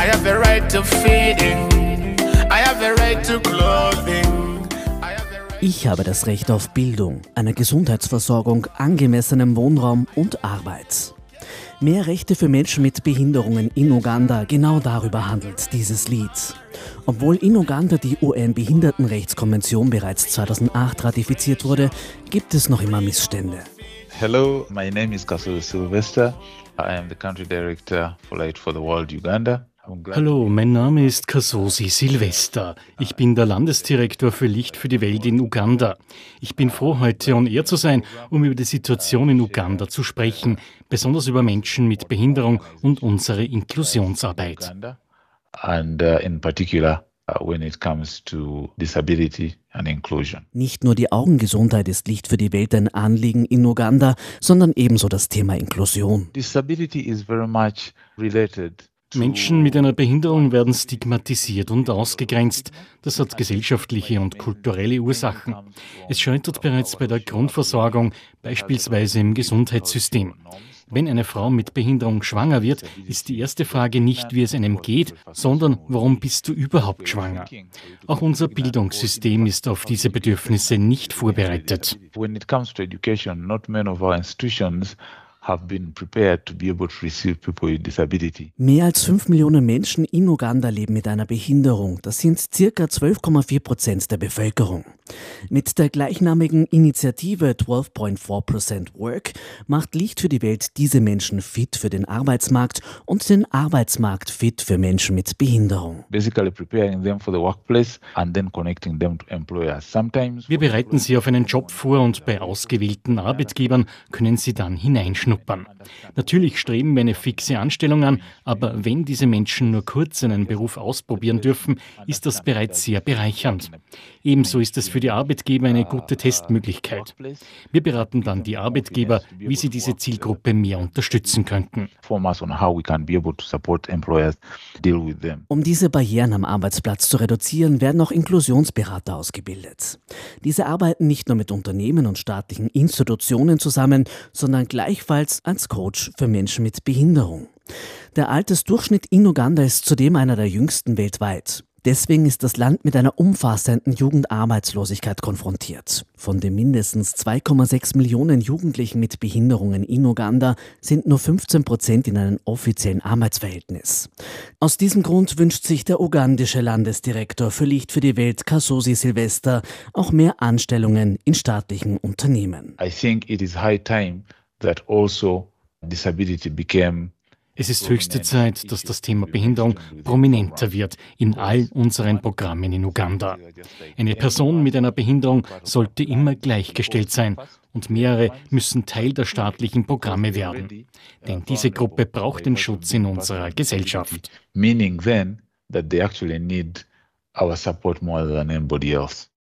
I have a right to feeding. I have a right to clothing. Ich habe das Recht auf Bildung, einer Gesundheitsversorgung, angemessenem Wohnraum und Arbeit. Mehr Rechte für Menschen mit Behinderungen in Uganda, genau darüber handelt dieses Lied. Obwohl in Uganda die UN-Behindertenrechtskonvention bereits 2008 ratifiziert wurde, gibt es noch immer Missstände. Hello, my name is Kasulu Sylvester. I am the country director for Light for the World Uganda. Hallo, mein Name ist Kasosi Silvester. Ich bin der Landesdirektor für Licht für die Welt in Uganda. Ich bin froh, heute on air zu sein, um über die Situation in Uganda zu sprechen, besonders über Menschen mit Behinderung und unsere Inklusionsarbeit. And uh, in particular uh, when it comes to disability and inclusion. Nicht nur die Augengesundheit ist Licht für die Welt ein Anliegen in Uganda, sondern ebenso das Thema Inklusion. Disability is very much related Menschen mit einer Behinderung werden stigmatisiert und ausgegrenzt. Das hat gesellschaftliche und kulturelle Ursachen. Es scheitert bereits bei der Grundversorgung, beispielsweise im Gesundheitssystem. Wenn eine Frau mit Behinderung schwanger wird, ist die erste Frage nicht, wie es einem geht, sondern warum bist du überhaupt schwanger? Auch unser Bildungssystem ist auf diese Bedürfnisse nicht vorbereitet. When it comes to education, not many of our institutions have been prepared to be able to receive people with disability. Mehr als 5 Millionen Menschen in Uganda leben mit einer Behinderung. Das sind circa 12,4 Prozent der Bevölkerung. Mit der gleichnamigen Initiative 12.4% Work macht Licht für die Welt diese Menschen fit für den Arbeitsmarkt und den Arbeitsmarkt fit für Menschen mit Behinderung. Basically preparing them for the workplace and then connecting them to employers. Sometimes Wir bereiten sie auf einen Job vor und bei ausgewählten Arbeitgebern können sie dann hineinschnuppern. Natürlich streben wir eine fixe Anstellung an, aber wenn diese Menschen nur kurz einen Beruf ausprobieren dürfen, ist das bereits sehr bereichernd. Ebenso ist es für die Arbeitgeber eine gute Testmöglichkeit. Wir beraten dann die Arbeitgeber, wie sie diese Zielgruppe mehr unterstützen könnten. Um diese Barrieren am Arbeitsplatz zu reduzieren, werden auch Inklusionsberater ausgebildet. Diese arbeiten nicht nur mit Unternehmen und staatlichen Institutionen zusammen, sondern gleichfalls als Coach für Menschen mit Behinderung. Der Altersdurchschnitt in Uganda ist zudem einer der jüngsten weltweit. Deswegen ist das Land mit einer umfassenden Jugendarbeitslosigkeit konfrontiert. Von den mindestens 2,6 Millionen Jugendlichen mit Behinderungen in Uganda sind nur 15 Prozent in einem offiziellen Arbeitsverhältnis. Aus diesem Grund wünscht sich der ugandische Landesdirektor für Licht für die Welt, Kasosi Silvester, auch mehr Anstellungen in staatlichen Unternehmen. I think it is high time that also disability became Es ist höchste Zeit, dass das Thema Behinderung prominenter wird in all unseren Programmen in Uganda. Eine Person mit einer Behinderung sollte immer gleichgestellt sein und mehrere müssen Teil der staatlichen Programme werden. Denn diese Gruppe braucht den Schutz in unserer Gesellschaft. meaning then that they actually need our support more than anybody else.